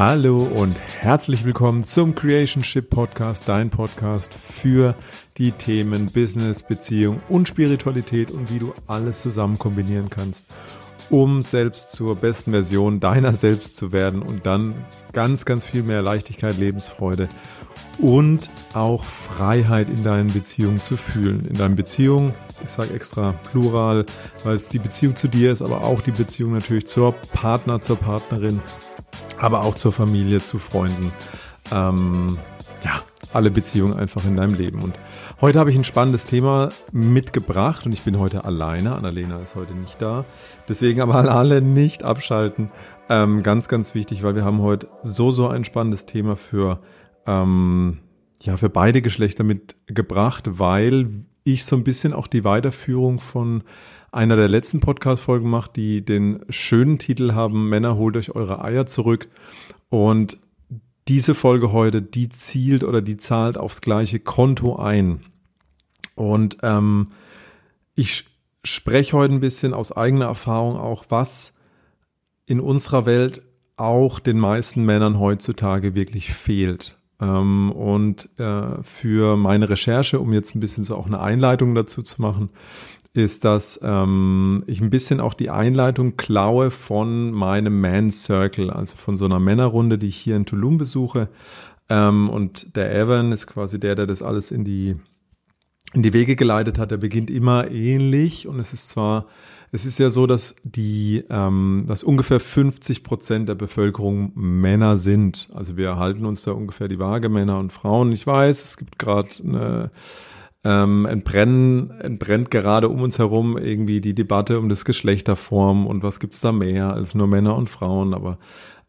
Hallo und herzlich willkommen zum Creationship Podcast, dein Podcast für die Themen Business, Beziehung und Spiritualität und wie du alles zusammen kombinieren kannst, um selbst zur besten Version deiner selbst zu werden und dann ganz, ganz viel mehr Leichtigkeit, Lebensfreude und auch Freiheit in deinen Beziehungen zu fühlen. In deinen Beziehungen, ich sage extra plural, weil es die Beziehung zu dir ist, aber auch die Beziehung natürlich zur Partner, zur Partnerin, aber auch zur Familie, zu Freunden. Ähm, ja, alle Beziehungen einfach in deinem Leben. Und heute habe ich ein spannendes Thema mitgebracht und ich bin heute alleine. Annalena ist heute nicht da. Deswegen aber alle nicht abschalten. Ähm, ganz, ganz wichtig, weil wir haben heute so, so ein spannendes Thema für ähm, ja, für beide Geschlechter mitgebracht, weil ich so ein bisschen auch die Weiterführung von einer der letzten Podcast-Folgen mache, die den schönen Titel haben, Männer, holt euch eure Eier zurück. Und diese Folge heute, die zielt oder die zahlt aufs gleiche Konto ein. Und ähm, ich spreche heute ein bisschen aus eigener Erfahrung auch, was in unserer Welt auch den meisten Männern heutzutage wirklich fehlt. Ähm, und äh, für meine Recherche, um jetzt ein bisschen so auch eine Einleitung dazu zu machen, ist, dass ähm, ich ein bisschen auch die Einleitung klaue von meinem Man Circle, also von so einer Männerrunde, die ich hier in Tulum besuche. Ähm, und der Evan ist quasi der, der das alles in die in die Wege geleitet hat. Der beginnt immer ähnlich und es ist zwar es ist ja so, dass die, ähm, dass ungefähr 50 Prozent der Bevölkerung Männer sind. Also wir halten uns da ungefähr die Waage, Männer und Frauen. Ich weiß, es gibt gerade eine ähm, entbrennen, entbrennt gerade um uns herum irgendwie die Debatte um das Geschlechterform und was gibt's da mehr als nur Männer und Frauen. Aber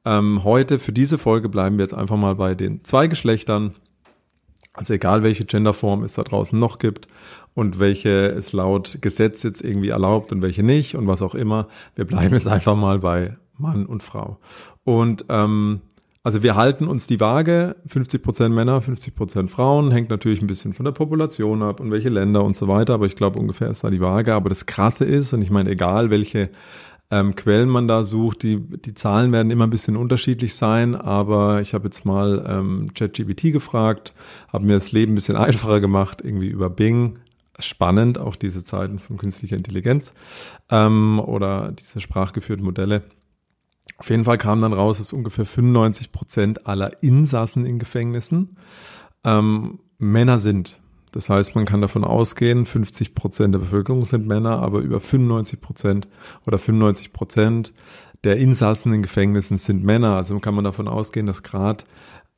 ähm, heute für diese Folge bleiben wir jetzt einfach mal bei den zwei Geschlechtern. Also egal welche Genderform es da draußen noch gibt und welche es laut Gesetz jetzt irgendwie erlaubt und welche nicht und was auch immer. Wir bleiben jetzt einfach mal bei Mann und Frau. Und ähm, also wir halten uns die Waage, 50 Prozent Männer, 50 Prozent Frauen, hängt natürlich ein bisschen von der Population ab und welche Länder und so weiter, aber ich glaube ungefähr ist da die Waage. Aber das Krasse ist, und ich meine, egal welche ähm, Quellen man da sucht. Die, die Zahlen werden immer ein bisschen unterschiedlich sein, aber ich habe jetzt mal ähm, ChatGPT gefragt, habe mir das Leben ein bisschen einfacher gemacht, irgendwie über Bing. Spannend, auch diese Zeiten von künstlicher Intelligenz ähm, oder diese sprachgeführten Modelle. Auf jeden Fall kam dann raus, dass ungefähr 95 Prozent aller Insassen in Gefängnissen ähm, Männer sind. Das heißt, man kann davon ausgehen, 50 Prozent der Bevölkerung sind Männer, aber über 95 Prozent oder 95 Prozent der Insassen in Gefängnissen sind Männer. Also kann man davon ausgehen, dass gerade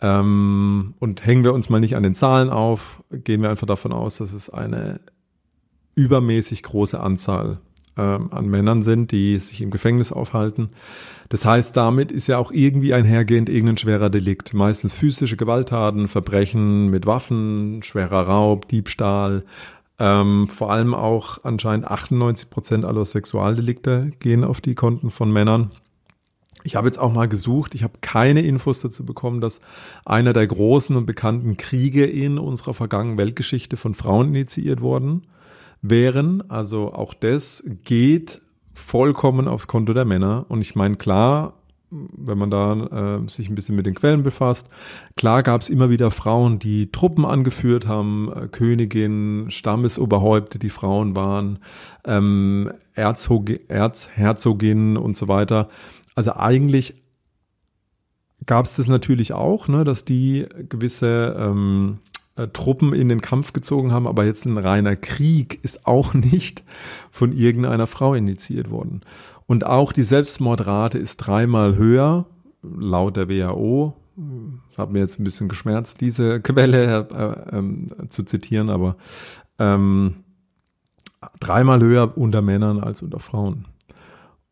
ähm, und hängen wir uns mal nicht an den Zahlen auf, gehen wir einfach davon aus, dass es eine übermäßig große Anzahl an Männern sind, die sich im Gefängnis aufhalten. Das heißt, damit ist ja auch irgendwie einhergehend irgendein schwerer Delikt. Meistens physische Gewalttaten, Verbrechen mit Waffen, schwerer Raub, Diebstahl. Ähm, vor allem auch anscheinend 98 Prozent aller Sexualdelikte gehen auf die Konten von Männern. Ich habe jetzt auch mal gesucht, ich habe keine Infos dazu bekommen, dass einer der großen und bekannten Kriege in unserer vergangenen Weltgeschichte von Frauen initiiert worden wären. Also auch das geht vollkommen aufs Konto der Männer. Und ich meine, klar, wenn man da äh, sich ein bisschen mit den Quellen befasst, klar gab es immer wieder Frauen, die Truppen angeführt haben, äh, Königinnen, Stammesoberhäupte, die Frauen waren, ähm, Erzhog Erzherzoginnen und so weiter. Also eigentlich gab es das natürlich auch, ne, dass die gewisse ähm, äh, Truppen in den Kampf gezogen haben, aber jetzt ein reiner Krieg ist auch nicht von irgendeiner Frau initiiert worden. Und auch die Selbstmordrate ist dreimal höher, laut der WHO. Hat mir jetzt ein bisschen geschmerzt, diese Quelle äh, äh, zu zitieren, aber ähm, dreimal höher unter Männern als unter Frauen.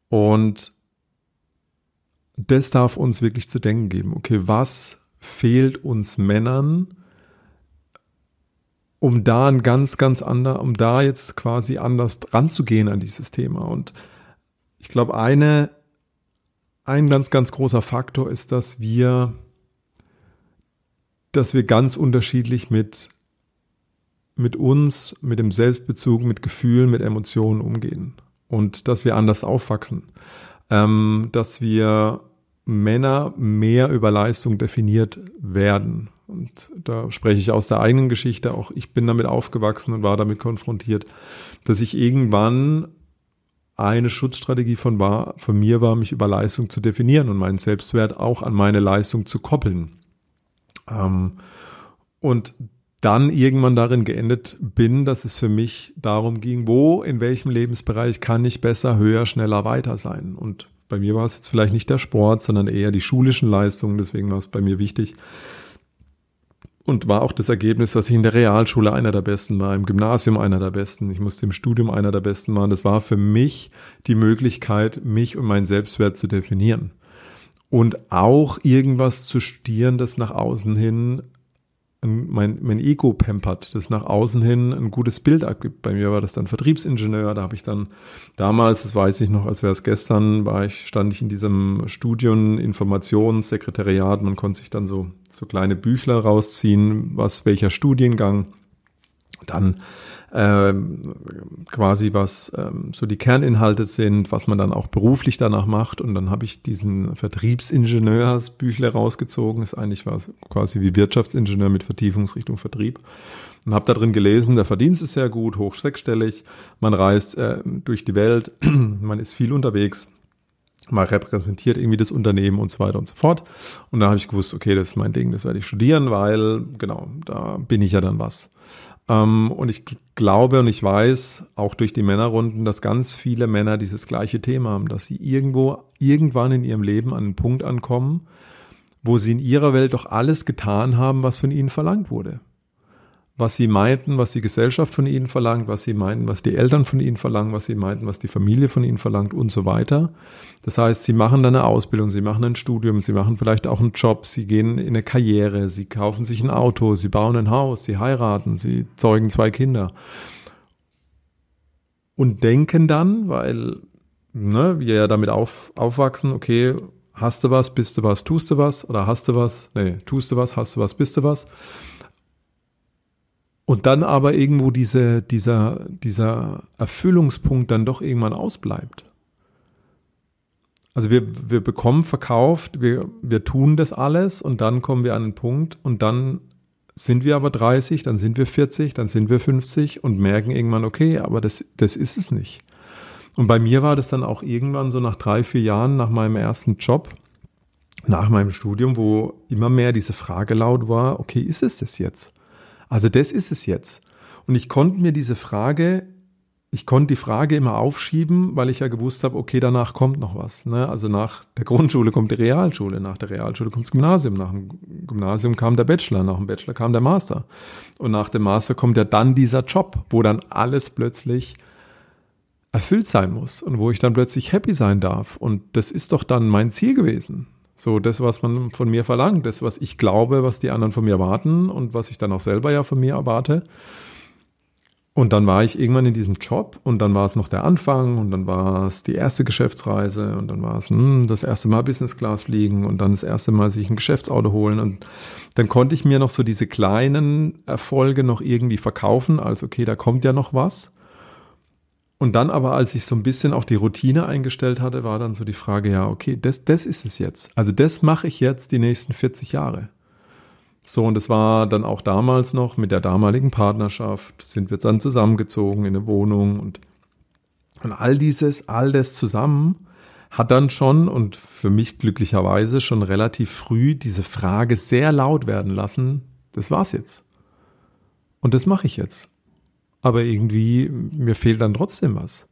Und das darf uns wirklich zu denken geben. Okay, was fehlt uns Männern, um da ein ganz, ganz ander, um da jetzt quasi anders ranzugehen an dieses Thema. Und ich glaube, eine, ein ganz, ganz großer Faktor ist, dass wir, dass wir ganz unterschiedlich mit, mit uns, mit dem Selbstbezug, mit Gefühlen, mit Emotionen umgehen. Und dass wir anders aufwachsen. Ähm, dass wir Männer mehr über Leistung definiert werden. Und da spreche ich aus der eigenen Geschichte. Auch ich bin damit aufgewachsen und war damit konfrontiert, dass ich irgendwann eine Schutzstrategie von, war, von mir war, mich über Leistung zu definieren und meinen Selbstwert auch an meine Leistung zu koppeln. Ähm, und dann irgendwann darin geendet bin, dass es für mich darum ging, wo, in welchem Lebensbereich kann ich besser, höher, schneller, weiter sein. Und bei mir war es jetzt vielleicht nicht der Sport, sondern eher die schulischen Leistungen. Deswegen war es bei mir wichtig. Und war auch das Ergebnis, dass ich in der Realschule einer der Besten war, im Gymnasium einer der Besten. Ich musste im Studium einer der Besten machen. Das war für mich die Möglichkeit, mich und meinen Selbstwert zu definieren. Und auch irgendwas zu studieren, das nach außen hin mein, mein Ego pampert, das nach außen hin ein gutes Bild abgibt. Bei mir war das dann Vertriebsingenieur, da habe ich dann damals, das weiß ich noch, als wäre es gestern, war ich, stand ich in diesem Studium Informationssekretariat, man konnte sich dann so, so kleine Büchler rausziehen, was welcher Studiengang. Dann ähm, quasi was ähm, so die Kerninhalte sind, was man dann auch beruflich danach macht. Und dann habe ich diesen Vertriebsingenieursbüchle rausgezogen. Ist eigentlich was quasi wie Wirtschaftsingenieur mit Vertiefungsrichtung Vertrieb. Und habe da drin gelesen, der Verdienst ist sehr gut, hoch sechsstellig. Man reist äh, durch die Welt, man ist viel unterwegs man repräsentiert irgendwie das Unternehmen und so weiter und so fort. Und da habe ich gewusst, okay, das ist mein Ding, das werde ich studieren, weil genau, da bin ich ja dann was. Ähm, und ich glaube und ich weiß auch durch die Männerrunden, dass ganz viele Männer dieses gleiche Thema haben, dass sie irgendwo, irgendwann in ihrem Leben an einen Punkt ankommen, wo sie in ihrer Welt doch alles getan haben, was von ihnen verlangt wurde was sie meinten, was die Gesellschaft von ihnen verlangt, was sie meinten, was die Eltern von ihnen verlangen, was sie meinten, was die Familie von ihnen verlangt und so weiter. Das heißt, sie machen dann eine Ausbildung, sie machen ein Studium, sie machen vielleicht auch einen Job, sie gehen in eine Karriere, sie kaufen sich ein Auto, sie bauen ein Haus, sie heiraten, sie zeugen zwei Kinder. Und denken dann, weil ne, wir ja damit auf, aufwachsen, okay, hast du was, bist du was, tust du was oder hast du was, nee, tust du was, hast du was, bist du was und dann aber irgendwo diese, dieser, dieser Erfüllungspunkt dann doch irgendwann ausbleibt. Also wir, wir bekommen verkauft, wir, wir tun das alles und dann kommen wir an einen Punkt und dann sind wir aber 30, dann sind wir 40, dann sind wir 50 und merken irgendwann, okay, aber das, das ist es nicht. Und bei mir war das dann auch irgendwann so nach drei, vier Jahren nach meinem ersten Job, nach meinem Studium, wo immer mehr diese Frage laut war, okay, ist es das jetzt? Also das ist es jetzt. Und ich konnte mir diese Frage, ich konnte die Frage immer aufschieben, weil ich ja gewusst habe, okay, danach kommt noch was. Ne? Also nach der Grundschule kommt die Realschule, nach der Realschule kommt das Gymnasium, nach dem Gymnasium kam der Bachelor, nach dem Bachelor kam der Master. Und nach dem Master kommt ja dann dieser Job, wo dann alles plötzlich erfüllt sein muss und wo ich dann plötzlich happy sein darf. Und das ist doch dann mein Ziel gewesen. So, das, was man von mir verlangt, das, was ich glaube, was die anderen von mir erwarten und was ich dann auch selber ja von mir erwarte. Und dann war ich irgendwann in diesem Job und dann war es noch der Anfang und dann war es die erste Geschäftsreise und dann war es hm, das erste Mal Business Class fliegen und dann das erste Mal sich ein Geschäftsauto holen und dann konnte ich mir noch so diese kleinen Erfolge noch irgendwie verkaufen, als okay, da kommt ja noch was. Und dann aber, als ich so ein bisschen auch die Routine eingestellt hatte, war dann so die Frage, ja, okay, das, das ist es jetzt. Also das mache ich jetzt die nächsten 40 Jahre. So, und es war dann auch damals noch mit der damaligen Partnerschaft, sind wir dann zusammengezogen in eine Wohnung und, und all dieses, all das zusammen hat dann schon und für mich glücklicherweise schon relativ früh diese Frage sehr laut werden lassen, das war's jetzt. Und das mache ich jetzt aber irgendwie, mir fehlt dann trotzdem was.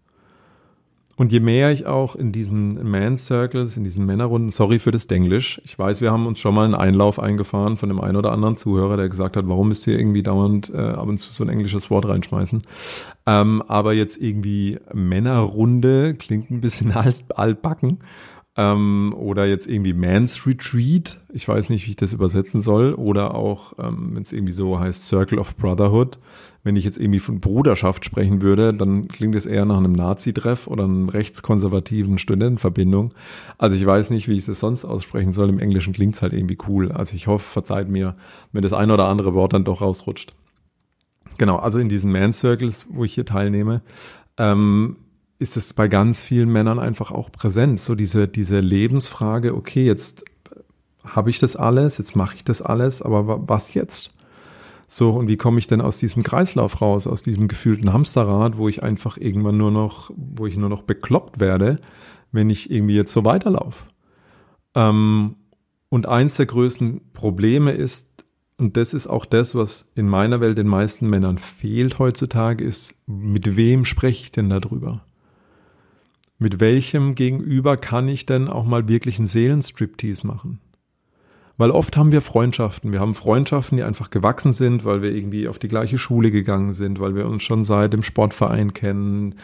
Und je mehr ich auch in diesen Man Circles, in diesen Männerrunden, sorry für das Denglisch, ich weiß, wir haben uns schon mal einen Einlauf eingefahren von dem einen oder anderen Zuhörer, der gesagt hat, warum müsst ihr irgendwie dauernd äh, ab und zu so ein englisches Wort reinschmeißen. Ähm, aber jetzt irgendwie Männerrunde klingt ein bisschen alt, altbacken. Ähm, oder jetzt irgendwie Man's Retreat, ich weiß nicht, wie ich das übersetzen soll. Oder auch, ähm, wenn es irgendwie so heißt, Circle of Brotherhood wenn ich jetzt irgendwie von Bruderschaft sprechen würde, dann klingt es eher nach einem Nazi-Treff oder einem rechtskonservativen Studentenverbindung. Also ich weiß nicht, wie ich es sonst aussprechen soll. Im Englischen klingt es halt irgendwie cool. Also ich hoffe, verzeiht mir, wenn das ein oder andere Wort dann doch rausrutscht. Genau, also in diesen Man-Circles, wo ich hier teilnehme, ähm, ist es bei ganz vielen Männern einfach auch präsent. So diese, diese Lebensfrage, okay, jetzt habe ich das alles, jetzt mache ich das alles, aber was jetzt? So, und wie komme ich denn aus diesem Kreislauf raus, aus diesem gefühlten Hamsterrad, wo ich einfach irgendwann nur noch, wo ich nur noch bekloppt werde, wenn ich irgendwie jetzt so weiterlaufe? Ähm, und eins der größten Probleme ist, und das ist auch das, was in meiner Welt den meisten Männern fehlt heutzutage, ist, mit wem spreche ich denn darüber? Mit welchem Gegenüber kann ich denn auch mal wirklich einen Seelenstriptease machen? Weil oft haben wir Freundschaften. Wir haben Freundschaften, die einfach gewachsen sind, weil wir irgendwie auf die gleiche Schule gegangen sind, weil wir uns schon seit dem Sportverein kennen.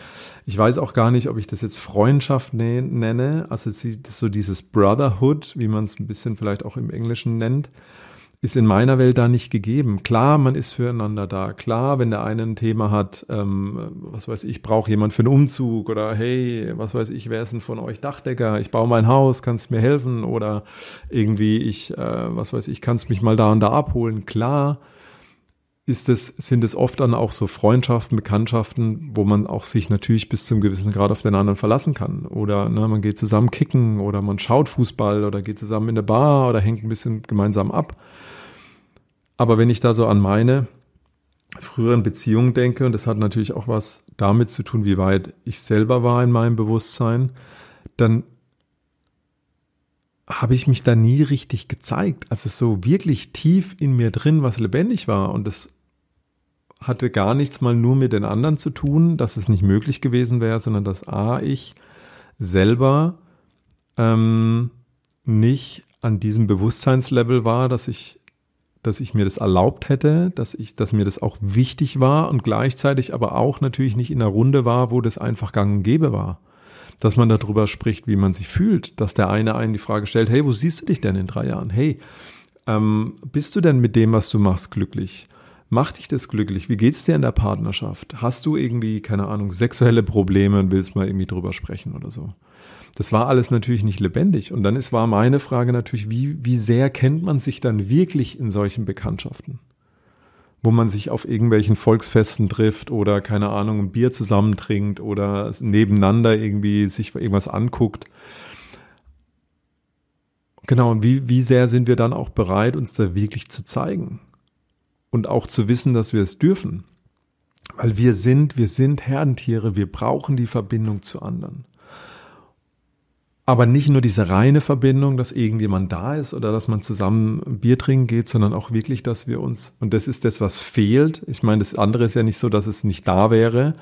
Ich weiß auch gar nicht, ob ich das jetzt Freundschaft ne-, nenne, also so dieses Brotherhood, wie man es ein bisschen vielleicht auch im Englischen nennt ist in meiner Welt da nicht gegeben. Klar, man ist füreinander da. Klar, wenn der eine ein Thema hat, ähm, was weiß ich, brauche jemand für einen Umzug oder hey, was weiß ich, wer ist denn von euch Dachdecker? Ich baue mein Haus, kannst mir helfen oder irgendwie ich, äh, was weiß ich, kannst mich mal da und da abholen. Klar, ist es, sind es oft dann auch so Freundschaften, Bekanntschaften, wo man auch sich natürlich bis zum gewissen Grad auf den anderen verlassen kann. Oder ne, man geht zusammen kicken oder man schaut Fußball oder geht zusammen in der Bar oder hängt ein bisschen gemeinsam ab. Aber wenn ich da so an meine früheren Beziehungen denke, und das hat natürlich auch was damit zu tun, wie weit ich selber war in meinem Bewusstsein, dann habe ich mich da nie richtig gezeigt. Also so wirklich tief in mir drin, was lebendig war. Und das hatte gar nichts mal nur mit den anderen zu tun, dass es nicht möglich gewesen wäre, sondern dass A, ich selber ähm, nicht an diesem Bewusstseinslevel war, dass ich dass ich mir das erlaubt hätte, dass ich, dass mir das auch wichtig war und gleichzeitig aber auch natürlich nicht in einer Runde war, wo das einfach gang und gäbe war. Dass man darüber spricht, wie man sich fühlt, dass der eine einen die Frage stellt, hey, wo siehst du dich denn in drei Jahren? Hey, ähm, bist du denn mit dem, was du machst, glücklich? Macht dich das glücklich? Wie geht's dir in der Partnerschaft? Hast du irgendwie, keine Ahnung, sexuelle Probleme und willst mal irgendwie drüber sprechen oder so? Das war alles natürlich nicht lebendig. Und dann ist, war meine Frage natürlich, wie, wie sehr kennt man sich dann wirklich in solchen Bekanntschaften? Wo man sich auf irgendwelchen Volksfesten trifft oder, keine Ahnung, ein Bier zusammentrinkt oder nebeneinander irgendwie sich irgendwas anguckt. Genau, und wie, wie sehr sind wir dann auch bereit, uns da wirklich zu zeigen? Und auch zu wissen, dass wir es dürfen. Weil wir sind, wir sind Herdentiere, wir brauchen die Verbindung zu anderen aber nicht nur diese reine Verbindung, dass irgendjemand da ist oder dass man zusammen Bier trinken geht, sondern auch wirklich, dass wir uns, und das ist das, was fehlt. Ich meine, das andere ist ja nicht so, dass es nicht da wäre,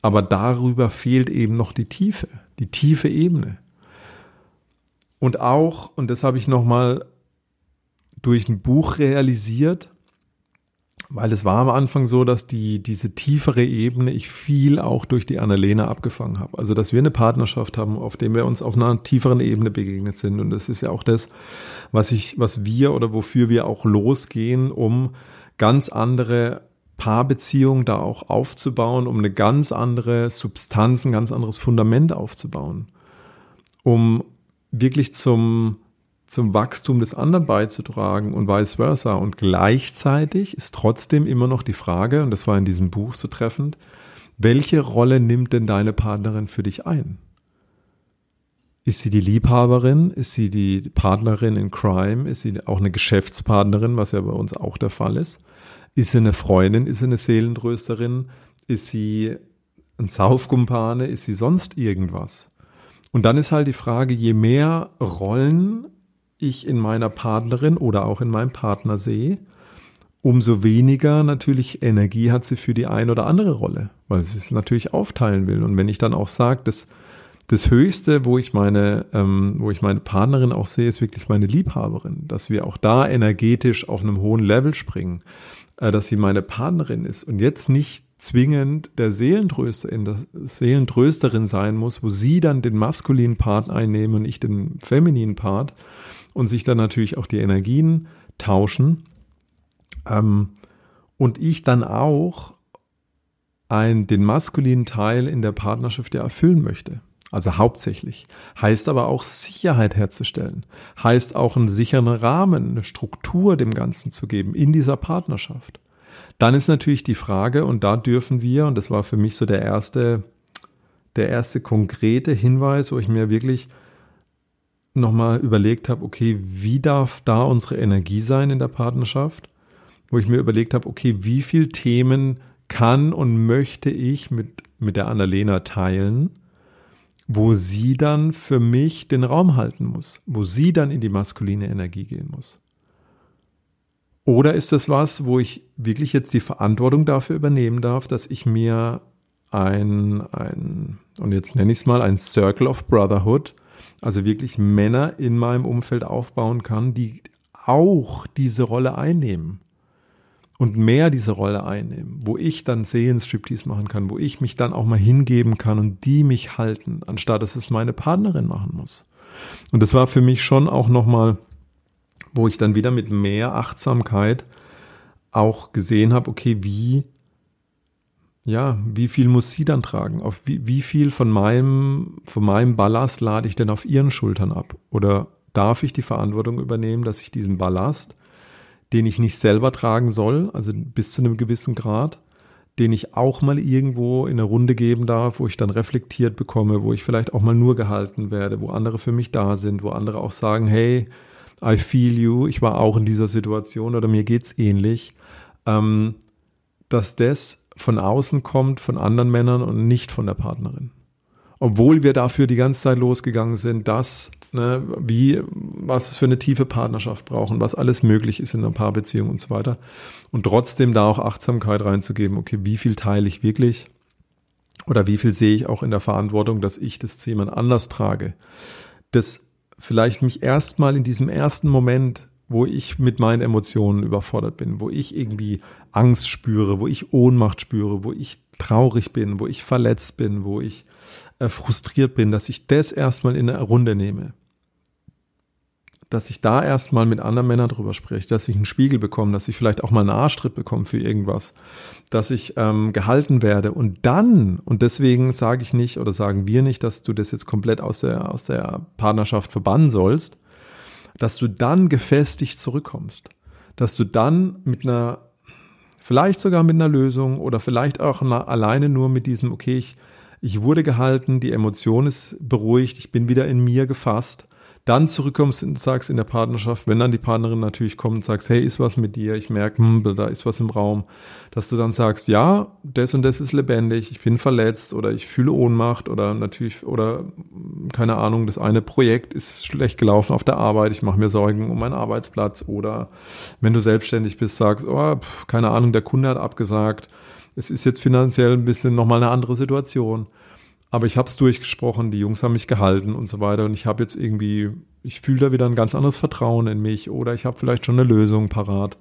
aber darüber fehlt eben noch die Tiefe, die tiefe Ebene. Und auch, und das habe ich nochmal durch ein Buch realisiert, weil es war am Anfang so, dass die, diese tiefere Ebene ich viel auch durch die Annalena abgefangen habe. Also, dass wir eine Partnerschaft haben, auf dem wir uns auf einer tieferen Ebene begegnet sind. Und das ist ja auch das, was ich, was wir oder wofür wir auch losgehen, um ganz andere Paarbeziehungen da auch aufzubauen, um eine ganz andere Substanz, ein ganz anderes Fundament aufzubauen. Um wirklich zum, zum Wachstum des anderen beizutragen und vice versa. Und gleichzeitig ist trotzdem immer noch die Frage, und das war in diesem Buch so treffend, welche Rolle nimmt denn deine Partnerin für dich ein? Ist sie die Liebhaberin? Ist sie die Partnerin in Crime? Ist sie auch eine Geschäftspartnerin, was ja bei uns auch der Fall ist? Ist sie eine Freundin? Ist sie eine Seelentrösterin? Ist sie ein Saufkumpane? Ist sie sonst irgendwas? Und dann ist halt die Frage, je mehr Rollen ich in meiner Partnerin oder auch in meinem Partner sehe, umso weniger natürlich Energie hat sie für die ein oder andere Rolle, weil sie es natürlich aufteilen will. Und wenn ich dann auch sage, dass das Höchste, wo ich meine, ähm, wo ich meine Partnerin auch sehe, ist wirklich meine Liebhaberin, dass wir auch da energetisch auf einem hohen Level springen, äh, dass sie meine Partnerin ist und jetzt nicht zwingend der Seelentröster der Seelentrösterin sein muss, wo sie dann den maskulinen Part einnehmen und ich den femininen Part, und sich dann natürlich auch die Energien tauschen. Ähm, und ich dann auch ein, den maskulinen Teil in der Partnerschaft ja erfüllen möchte. Also hauptsächlich. Heißt aber auch Sicherheit herzustellen. Heißt auch einen sicheren Rahmen, eine Struktur dem Ganzen zu geben in dieser Partnerschaft. Dann ist natürlich die Frage, und da dürfen wir, und das war für mich so der erste, der erste konkrete Hinweis, wo ich mir wirklich nochmal überlegt habe, okay, wie darf da unsere Energie sein in der Partnerschaft? Wo ich mir überlegt habe, okay, wie viele Themen kann und möchte ich mit, mit der Annalena teilen, wo sie dann für mich den Raum halten muss, wo sie dann in die maskuline Energie gehen muss. Oder ist das was, wo ich wirklich jetzt die Verantwortung dafür übernehmen darf, dass ich mir ein, ein und jetzt nenne ich es mal, ein Circle of Brotherhood, also wirklich Männer in meinem Umfeld aufbauen kann, die auch diese Rolle einnehmen und mehr diese Rolle einnehmen, wo ich dann sehen Striptease machen kann, wo ich mich dann auch mal hingeben kann und die mich halten, anstatt dass es meine Partnerin machen muss. Und das war für mich schon auch nochmal, wo ich dann wieder mit mehr Achtsamkeit auch gesehen habe, okay, wie ja, wie viel muss sie dann tragen? Auf wie, wie viel von meinem, von meinem Ballast lade ich denn auf ihren Schultern ab? Oder darf ich die Verantwortung übernehmen, dass ich diesen Ballast, den ich nicht selber tragen soll, also bis zu einem gewissen Grad, den ich auch mal irgendwo in eine Runde geben darf, wo ich dann reflektiert bekomme, wo ich vielleicht auch mal nur gehalten werde, wo andere für mich da sind, wo andere auch sagen, hey, I feel you, ich war auch in dieser Situation oder mir geht's ähnlich, ähm, dass das von außen kommt, von anderen Männern und nicht von der Partnerin. Obwohl wir dafür die ganze Zeit losgegangen sind, dass, ne, wie, was für eine tiefe Partnerschaft brauchen, was alles möglich ist in einer Paarbeziehung und so weiter. Und trotzdem da auch Achtsamkeit reinzugeben, okay, wie viel teile ich wirklich? Oder wie viel sehe ich auch in der Verantwortung, dass ich das zu jemand anders trage? Das vielleicht mich erstmal in diesem ersten Moment wo ich mit meinen Emotionen überfordert bin, wo ich irgendwie Angst spüre, wo ich Ohnmacht spüre, wo ich traurig bin, wo ich verletzt bin, wo ich äh, frustriert bin, dass ich das erstmal in eine Runde nehme. Dass ich da erstmal mit anderen Männern drüber spreche, dass ich einen Spiegel bekomme, dass ich vielleicht auch mal einen Arschtritt bekomme für irgendwas, dass ich ähm, gehalten werde. Und dann, und deswegen sage ich nicht oder sagen wir nicht, dass du das jetzt komplett aus der, aus der Partnerschaft verbannen sollst, dass du dann gefestigt zurückkommst, dass du dann mit einer, vielleicht sogar mit einer Lösung oder vielleicht auch alleine nur mit diesem, okay, ich, ich wurde gehalten, die Emotion ist beruhigt, ich bin wieder in mir gefasst dann zurückkommst und sagst in der Partnerschaft, wenn dann die Partnerin natürlich kommt und sagst, hey, ist was mit dir, ich merke, hm, da ist was im Raum, dass du dann sagst, ja, das und das ist lebendig, ich bin verletzt oder ich fühle Ohnmacht oder natürlich, oder keine Ahnung, das eine Projekt ist schlecht gelaufen auf der Arbeit, ich mache mir Sorgen um meinen Arbeitsplatz oder wenn du selbstständig bist, sagst, oh, pf, keine Ahnung, der Kunde hat abgesagt, es ist jetzt finanziell ein bisschen nochmal eine andere Situation aber ich habe es durchgesprochen, die Jungs haben mich gehalten und so weiter. Und ich habe jetzt irgendwie, ich fühle da wieder ein ganz anderes Vertrauen in mich oder ich habe vielleicht schon eine Lösung parat.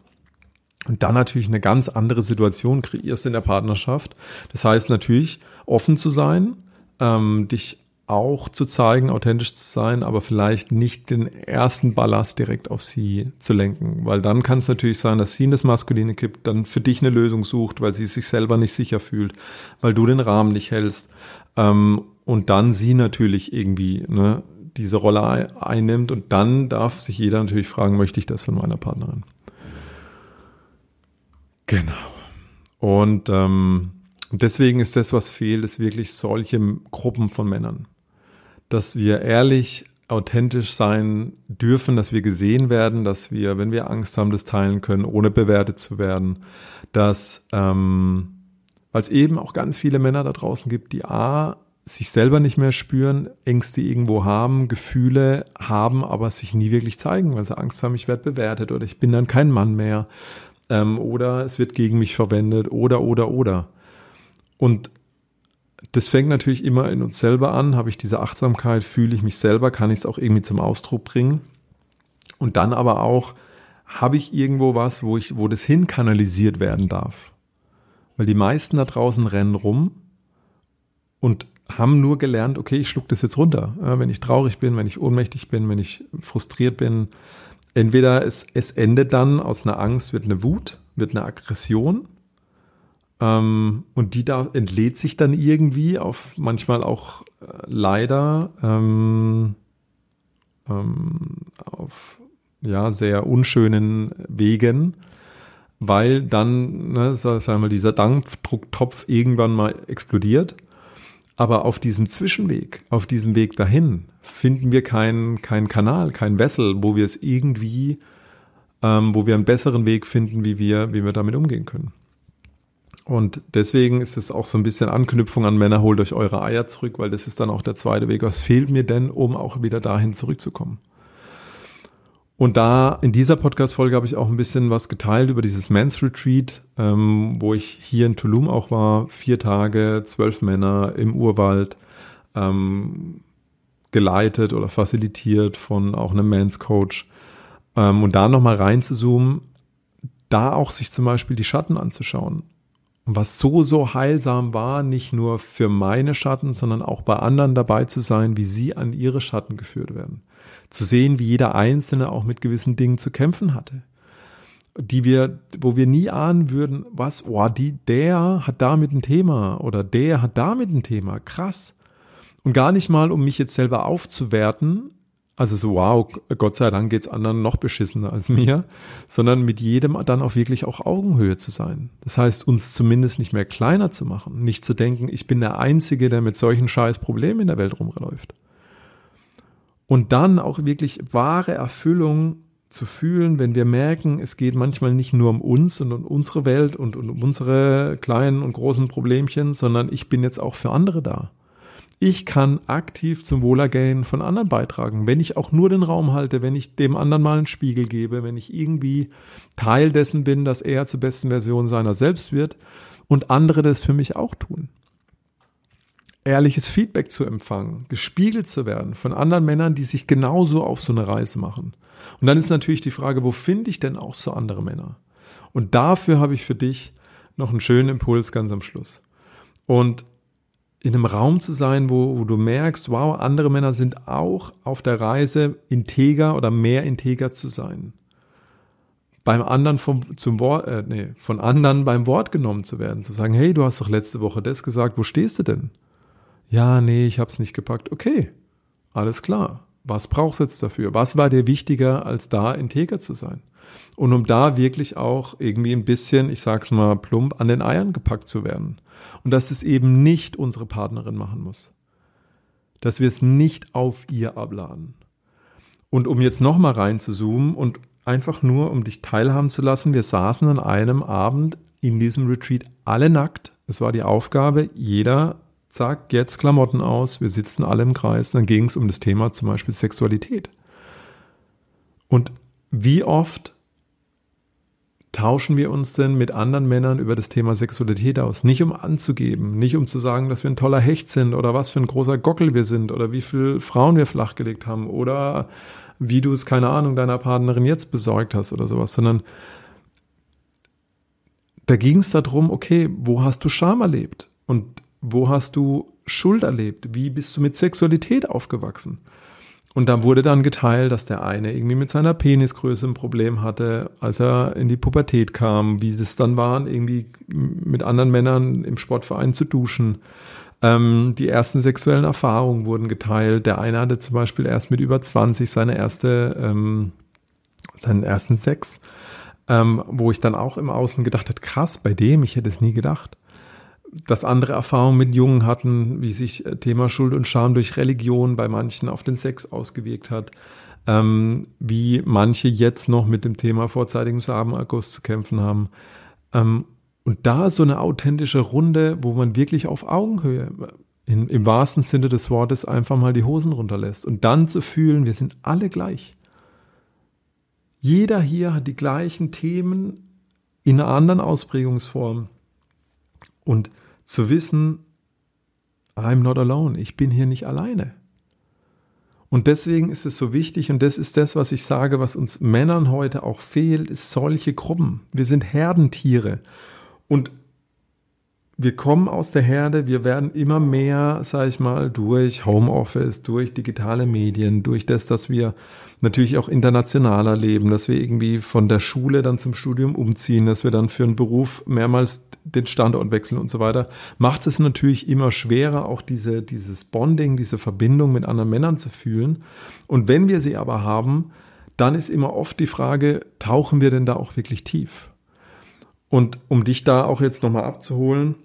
Und dann natürlich eine ganz andere Situation kreierst in der Partnerschaft. Das heißt natürlich, offen zu sein, ähm, dich auch zu zeigen, authentisch zu sein, aber vielleicht nicht den ersten Ballast direkt auf sie zu lenken, weil dann kann es natürlich sein, dass sie in das Maskuline kippt, dann für dich eine Lösung sucht, weil sie sich selber nicht sicher fühlt, weil du den Rahmen nicht hältst ähm, und dann sie natürlich irgendwie ne, diese Rolle einnimmt und dann darf sich jeder natürlich fragen, möchte ich das von meiner Partnerin? Genau. Und ähm, deswegen ist das, was fehlt, ist wirklich solche Gruppen von Männern dass wir ehrlich, authentisch sein dürfen, dass wir gesehen werden, dass wir, wenn wir Angst haben, das teilen können, ohne bewertet zu werden, dass, ähm, weil es eben auch ganz viele Männer da draußen gibt, die A, sich selber nicht mehr spüren, Ängste irgendwo haben, Gefühle haben, aber sich nie wirklich zeigen, weil sie Angst haben, ich werde bewertet oder ich bin dann kein Mann mehr ähm, oder es wird gegen mich verwendet oder oder oder. Und das fängt natürlich immer in uns selber an. Habe ich diese Achtsamkeit, fühle ich mich selber, kann ich es auch irgendwie zum Ausdruck bringen. Und dann aber auch, habe ich irgendwo was, wo ich, wo das hin kanalisiert werden darf. Weil die meisten da draußen rennen rum und haben nur gelernt, okay, ich schluck das jetzt runter. Ja, wenn ich traurig bin, wenn ich ohnmächtig bin, wenn ich frustriert bin. Entweder es, es endet dann aus einer Angst, wird eine Wut, wird eine Aggression ähm, und die da entlädt sich dann irgendwie auf manchmal auch äh, leider ähm, ähm, auf ja sehr unschönen Wegen, weil dann, ne, sagen wir dieser Dampfdrucktopf irgendwann mal explodiert. Aber auf diesem Zwischenweg, auf diesem Weg dahin, finden wir keinen keinen Kanal, keinen Wessel, wo wir es irgendwie, ähm, wo wir einen besseren Weg finden, wie wir, wie wir damit umgehen können. Und deswegen ist es auch so ein bisschen Anknüpfung an Männer, holt euch eure Eier zurück, weil das ist dann auch der zweite Weg. Was fehlt mir denn, um auch wieder dahin zurückzukommen? Und da in dieser Podcast-Folge habe ich auch ein bisschen was geteilt über dieses Men's Retreat, ähm, wo ich hier in Tulum auch war. Vier Tage, zwölf Männer im Urwald, ähm, geleitet oder facilitiert von auch einem Men's Coach. Ähm, und da nochmal reinzuzoomen, da auch sich zum Beispiel die Schatten anzuschauen. Was so, so heilsam war, nicht nur für meine Schatten, sondern auch bei anderen dabei zu sein, wie sie an ihre Schatten geführt werden zu sehen, wie jeder Einzelne auch mit gewissen Dingen zu kämpfen hatte. Die wir, wo wir nie ahnen würden, was, oh, die, der hat damit ein Thema oder der hat damit ein Thema. Krass. Und gar nicht mal, um mich jetzt selber aufzuwerten, also so, wow, Gott sei Dank geht's anderen noch beschissener als mir, sondern mit jedem dann auch wirklich auch Augenhöhe zu sein. Das heißt, uns zumindest nicht mehr kleiner zu machen, nicht zu denken, ich bin der Einzige, der mit solchen scheiß Problemen in der Welt rumläuft. Und dann auch wirklich wahre Erfüllung zu fühlen, wenn wir merken, es geht manchmal nicht nur um uns und um unsere Welt und, und um unsere kleinen und großen Problemchen, sondern ich bin jetzt auch für andere da. Ich kann aktiv zum Wohlergehen von anderen beitragen, wenn ich auch nur den Raum halte, wenn ich dem anderen mal einen Spiegel gebe, wenn ich irgendwie Teil dessen bin, dass er zur besten Version seiner selbst wird und andere das für mich auch tun ehrliches Feedback zu empfangen, gespiegelt zu werden von anderen Männern, die sich genauso auf so eine Reise machen. Und dann ist natürlich die Frage, wo finde ich denn auch so andere Männer? Und dafür habe ich für dich noch einen schönen Impuls ganz am Schluss. Und in einem Raum zu sein, wo, wo, du merkst, wow, andere Männer sind auch auf der Reise, integer oder mehr integer zu sein. Beim anderen vom, zum Wort, äh, nee, von anderen beim Wort genommen zu werden, zu sagen, hey, du hast doch letzte Woche das gesagt, wo stehst du denn? Ja, nee, ich habe es nicht gepackt. Okay, alles klar. Was brauchst du jetzt dafür? Was war dir wichtiger, als da integer zu sein? Und um da wirklich auch irgendwie ein bisschen, ich sag's mal plump, an den Eiern gepackt zu werden. Und dass es eben nicht unsere Partnerin machen muss. Dass wir es nicht auf ihr abladen. Und um jetzt nochmal reinzuzoomen und einfach nur, um dich teilhaben zu lassen, wir saßen an einem Abend in diesem Retreat alle nackt. Es war die Aufgabe, jeder zack, jetzt Klamotten aus, wir sitzen alle im Kreis. Dann ging es um das Thema zum Beispiel Sexualität. Und wie oft tauschen wir uns denn mit anderen Männern über das Thema Sexualität aus? Nicht um anzugeben, nicht um zu sagen, dass wir ein toller Hecht sind oder was für ein großer Gockel wir sind oder wie viele Frauen wir flachgelegt haben oder wie du es, keine Ahnung, deiner Partnerin jetzt besorgt hast oder sowas, sondern da ging es darum, okay, wo hast du Scham erlebt? Und wo hast du Schuld erlebt? Wie bist du mit Sexualität aufgewachsen? Und da wurde dann geteilt, dass der eine irgendwie mit seiner Penisgröße ein Problem hatte, als er in die Pubertät kam, wie das dann war, irgendwie mit anderen Männern im Sportverein zu duschen. Ähm, die ersten sexuellen Erfahrungen wurden geteilt. Der eine hatte zum Beispiel erst mit über 20 seine erste, ähm, seinen ersten Sex, ähm, wo ich dann auch im Außen gedacht habe, krass, bei dem, ich hätte es nie gedacht dass andere Erfahrungen mit Jungen hatten, wie sich äh, Thema Schuld und Scham durch Religion bei manchen auf den Sex ausgewirkt hat, ähm, wie manche jetzt noch mit dem Thema vorzeitigem Samenerguss zu kämpfen haben. Ähm, und da so eine authentische Runde, wo man wirklich auf Augenhöhe, in, im wahrsten Sinne des Wortes, einfach mal die Hosen runterlässt und dann zu fühlen, wir sind alle gleich. Jeder hier hat die gleichen Themen in einer anderen Ausprägungsform. Und zu wissen, I'm not alone, ich bin hier nicht alleine. Und deswegen ist es so wichtig, und das ist das, was ich sage, was uns Männern heute auch fehlt, ist solche Gruppen. Wir sind Herdentiere. Und wir kommen aus der Herde, wir werden immer mehr, sage ich mal, durch Homeoffice, durch digitale Medien, durch das, dass wir natürlich auch internationaler leben, dass wir irgendwie von der Schule dann zum Studium umziehen, dass wir dann für einen Beruf mehrmals den Standort wechseln und so weiter, macht es natürlich immer schwerer, auch diese, dieses Bonding, diese Verbindung mit anderen Männern zu fühlen. Und wenn wir sie aber haben, dann ist immer oft die Frage, tauchen wir denn da auch wirklich tief? Und um dich da auch jetzt nochmal abzuholen,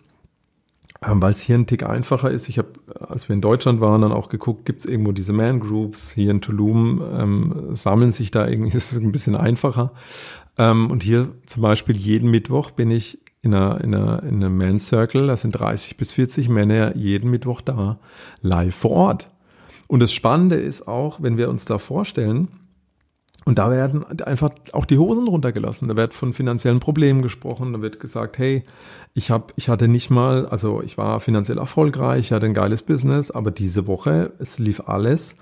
weil es hier ein Tick einfacher ist. Ich habe, als wir in Deutschland waren, dann auch geguckt, gibt es irgendwo diese Man Groups. Hier in Tulum ähm, sammeln sich da irgendwie, ist es ein bisschen einfacher. Ähm, und hier zum Beispiel jeden Mittwoch bin ich in einer, in einer, in einem Man Circle, da sind 30 bis 40 Männer jeden Mittwoch da, live vor Ort. Und das Spannende ist auch, wenn wir uns da vorstellen, und da werden einfach auch die Hosen runtergelassen. Da wird von finanziellen Problemen gesprochen. Da wird gesagt, hey, ich habe, ich hatte nicht mal, also ich war finanziell erfolgreich, ich hatte ein geiles Business, aber diese Woche, es lief alles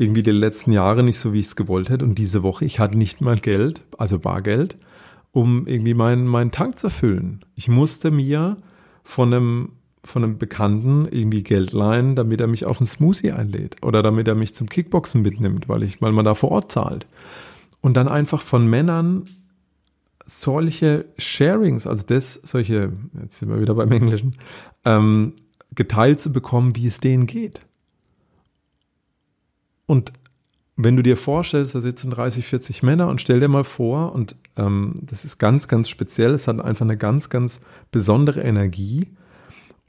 irgendwie die letzten Jahre nicht so, wie ich es gewollt hätte. Und diese Woche, ich hatte nicht mal Geld, also Bargeld, um irgendwie meinen, meinen Tank zu füllen. Ich musste mir von einem, von einem Bekannten irgendwie Geld leihen, damit er mich auf einen Smoothie einlädt oder damit er mich zum Kickboxen mitnimmt, weil ich, weil man da vor Ort zahlt. Und dann einfach von Männern solche Sharings, also das, solche, jetzt sind wir wieder beim Englischen, ähm, geteilt zu bekommen, wie es denen geht. Und wenn du dir vorstellst, da sitzen 30, 40 Männer und stell dir mal vor, und ähm, das ist ganz, ganz speziell, es hat einfach eine ganz, ganz besondere Energie.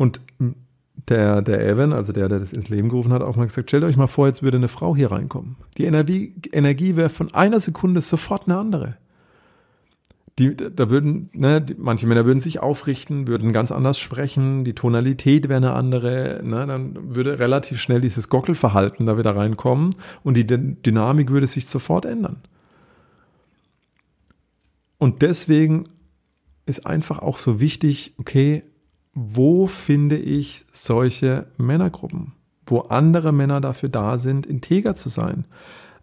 Und der, der Evan, also der, der das ins Leben gerufen hat, auch mal gesagt, stellt euch mal vor, jetzt würde eine Frau hier reinkommen. Die Energie, Energie wäre von einer Sekunde sofort eine andere. Die, da würden, ne, die, manche Männer würden sich aufrichten, würden ganz anders sprechen, die Tonalität wäre eine andere, ne, dann würde relativ schnell dieses Gockelverhalten da wieder reinkommen und die Dynamik würde sich sofort ändern. Und deswegen ist einfach auch so wichtig, okay, wo finde ich solche Männergruppen, wo andere Männer dafür da sind, integer zu sein?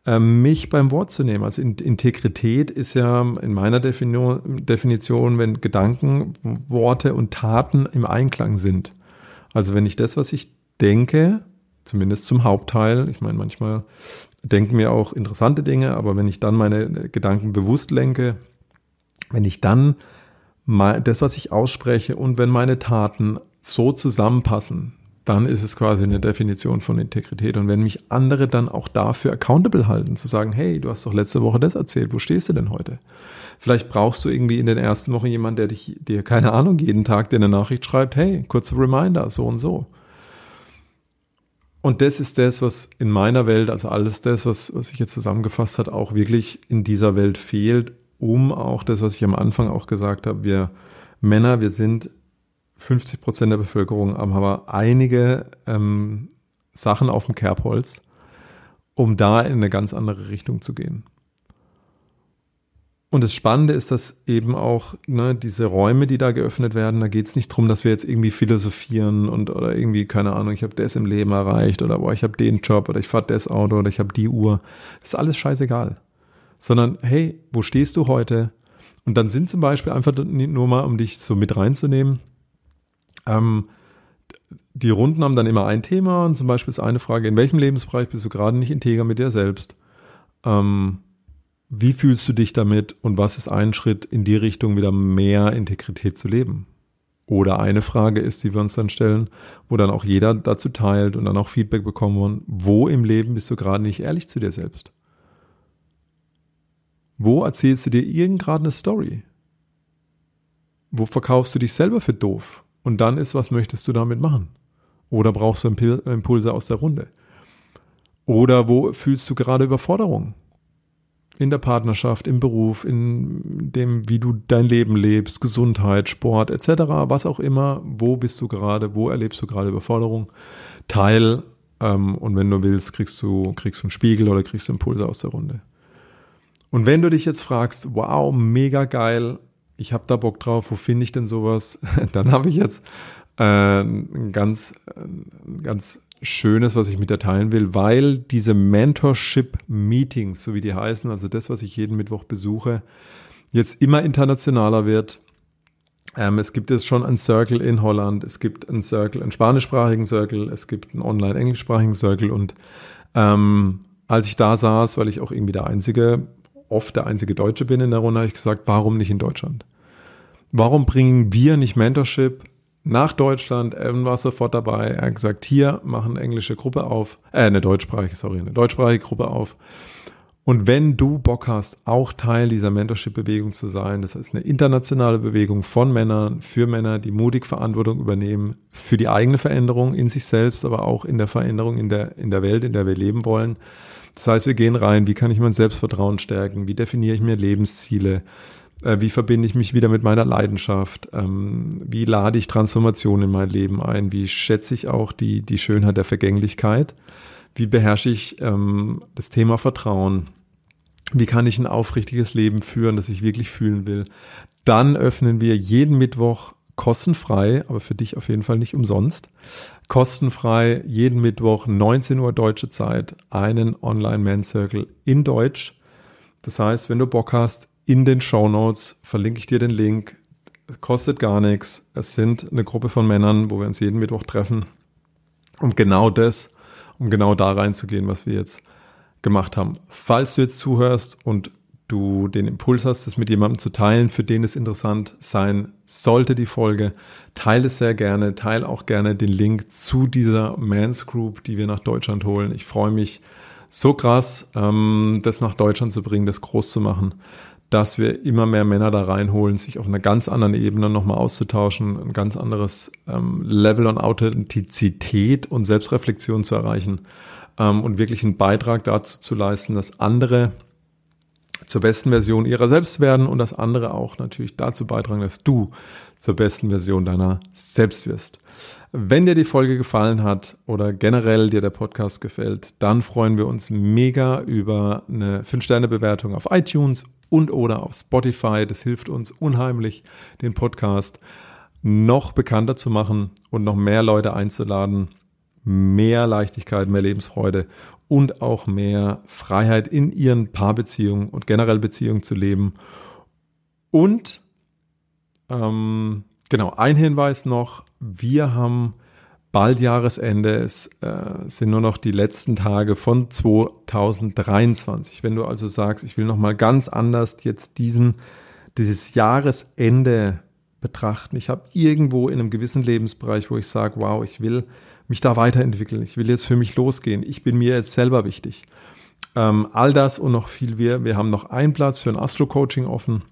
Ähm, mich beim Wort zu nehmen. Also Integrität ist ja in meiner Definition, wenn Gedanken, Worte und Taten im Einklang sind. Also wenn ich das, was ich denke, zumindest zum Hauptteil, ich meine, manchmal denken wir auch interessante Dinge, aber wenn ich dann meine Gedanken bewusst lenke, wenn ich dann das, was ich ausspreche und wenn meine Taten so zusammenpassen, dann ist es quasi eine Definition von Integrität. Und wenn mich andere dann auch dafür accountable halten, zu sagen, hey, du hast doch letzte Woche das erzählt, wo stehst du denn heute? Vielleicht brauchst du irgendwie in den ersten Wochen jemanden, der dich, dir, keine Ahnung, jeden Tag dir eine Nachricht schreibt, hey, kurze Reminder, so und so. Und das ist das, was in meiner Welt, also alles das, was, was ich jetzt zusammengefasst hat, auch wirklich in dieser Welt fehlt, um auch das, was ich am Anfang auch gesagt habe, wir Männer, wir sind 50 Prozent der Bevölkerung haben aber einige ähm, Sachen auf dem Kerbholz, um da in eine ganz andere Richtung zu gehen. Und das Spannende ist, dass eben auch ne, diese Räume, die da geöffnet werden, da geht es nicht darum, dass wir jetzt irgendwie philosophieren und oder irgendwie, keine Ahnung, ich habe das im Leben erreicht oder boah, ich habe den Job oder ich fahre das Auto oder ich habe die Uhr. Das ist alles scheißegal. Sondern, hey, wo stehst du heute? Und dann sind zum Beispiel einfach nur mal, um dich so mit reinzunehmen, ähm, die Runden haben dann immer ein Thema und zum Beispiel ist eine Frage, in welchem Lebensbereich bist du gerade nicht integer mit dir selbst? Ähm, wie fühlst du dich damit und was ist ein Schritt in die Richtung, wieder mehr Integrität zu leben? Oder eine Frage ist, die wir uns dann stellen, wo dann auch jeder dazu teilt und dann auch Feedback bekommen, wo im Leben bist du gerade nicht ehrlich zu dir selbst? Wo erzählst du dir irgend eine Story? Wo verkaufst du dich selber für doof? Und dann ist, was möchtest du damit machen? Oder brauchst du Impulse aus der Runde? Oder wo fühlst du gerade Überforderung? In der Partnerschaft, im Beruf, in dem, wie du dein Leben lebst, Gesundheit, Sport etc., was auch immer. Wo bist du gerade? Wo erlebst du gerade Überforderung? Teil ähm, und wenn du willst, kriegst du, kriegst du einen Spiegel oder kriegst du Impulse aus der Runde. Und wenn du dich jetzt fragst, wow, mega geil, ich habe da Bock drauf, wo finde ich denn sowas? Dann habe ich jetzt äh, ein ganz, ein ganz Schönes, was ich mit dir teilen will, weil diese Mentorship-Meetings, so wie die heißen, also das, was ich jeden Mittwoch besuche, jetzt immer internationaler wird. Ähm, es gibt jetzt schon einen Circle in Holland, es gibt einen Circle, einen spanischsprachigen Circle, es gibt einen online-englischsprachigen Circle und ähm, als ich da saß, weil ich auch irgendwie der einzige oft der einzige Deutsche bin in der Runde, habe ich gesagt, warum nicht in Deutschland? Warum bringen wir nicht Mentorship nach Deutschland? Evan war sofort dabei. Er hat gesagt, hier machen eine englische Gruppe auf, äh, eine deutschsprachige, sorry, eine deutschsprachige Gruppe auf. Und wenn du Bock hast, auch Teil dieser Mentorship-Bewegung zu sein, das heißt eine internationale Bewegung von Männern für Männer, die mutig Verantwortung übernehmen für die eigene Veränderung in sich selbst, aber auch in der Veränderung in der, in der Welt, in der wir leben wollen. Das heißt, wir gehen rein, wie kann ich mein Selbstvertrauen stärken, wie definiere ich mir Lebensziele, äh, wie verbinde ich mich wieder mit meiner Leidenschaft, ähm, wie lade ich Transformation in mein Leben ein, wie schätze ich auch die, die Schönheit der Vergänglichkeit, wie beherrsche ich ähm, das Thema Vertrauen, wie kann ich ein aufrichtiges Leben führen, das ich wirklich fühlen will. Dann öffnen wir jeden Mittwoch kostenfrei, aber für dich auf jeden Fall nicht umsonst, kostenfrei jeden Mittwoch 19 Uhr deutsche Zeit einen Online-Man Circle in Deutsch. Das heißt, wenn du Bock hast, in den Show Notes verlinke ich dir den Link. kostet gar nichts. Es sind eine Gruppe von Männern, wo wir uns jeden Mittwoch treffen, um genau das, um genau da reinzugehen, was wir jetzt gemacht haben. Falls du jetzt zuhörst und du den Impuls hast, das mit jemandem zu teilen, für den es interessant sein sollte, die Folge, teile es sehr gerne, teile auch gerne den Link zu dieser Mans Group, die wir nach Deutschland holen. Ich freue mich so krass, ähm, das nach Deutschland zu bringen, das groß zu machen, dass wir immer mehr Männer da reinholen, sich auf einer ganz anderen Ebene nochmal auszutauschen, ein ganz anderes ähm, Level an Authentizität und Selbstreflexion zu erreichen ähm, und wirklich einen Beitrag dazu zu leisten, dass andere zur besten Version ihrer selbst werden und dass andere auch natürlich dazu beitragen, dass du zur besten Version deiner selbst wirst. Wenn dir die Folge gefallen hat oder generell dir der Podcast gefällt, dann freuen wir uns mega über eine 5-Sterne-Bewertung auf iTunes und oder auf Spotify. Das hilft uns unheimlich, den Podcast noch bekannter zu machen und noch mehr Leute einzuladen, mehr Leichtigkeit, mehr Lebensfreude und auch mehr Freiheit in ihren Paarbeziehungen und generell Beziehungen zu leben. Und ähm, genau, ein Hinweis noch, wir haben bald Jahresende, es äh, sind nur noch die letzten Tage von 2023. Wenn du also sagst, ich will nochmal ganz anders jetzt diesen, dieses Jahresende betrachten. Ich habe irgendwo in einem gewissen Lebensbereich, wo ich sage, wow, ich will mich da weiterentwickeln. Ich will jetzt für mich losgehen. Ich bin mir jetzt selber wichtig. Ähm, all das und noch viel mehr. Wir haben noch einen Platz für ein Astro-Coaching offen.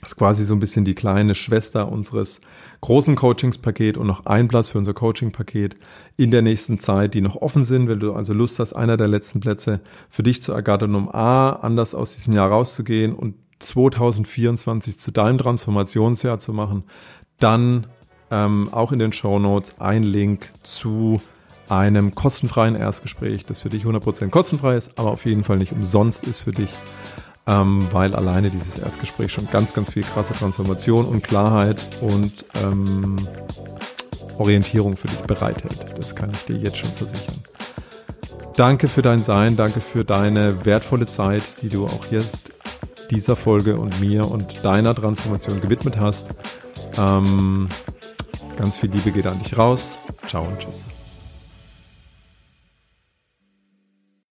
Das ist quasi so ein bisschen die kleine Schwester unseres großen Coachingspaket und noch ein Platz für unser Coaching-Paket in der nächsten Zeit, die noch offen sind. Wenn du also Lust hast, einer der letzten Plätze für dich zu ergattern, um A, anders aus diesem Jahr rauszugehen und 2024 zu deinem Transformationsjahr zu machen, dann ähm, auch in den Show Notes ein Link zu einem kostenfreien Erstgespräch, das für dich 100% kostenfrei ist, aber auf jeden Fall nicht umsonst ist für dich, ähm, weil alleine dieses Erstgespräch schon ganz, ganz viel krasse Transformation und Klarheit und ähm, Orientierung für dich bereithält. Das kann ich dir jetzt schon versichern. Danke für dein Sein, danke für deine wertvolle Zeit, die du auch jetzt dieser Folge und mir und deiner Transformation gewidmet hast. Ähm, Ganz viel Liebe geht an dich raus. Ciao und tschüss.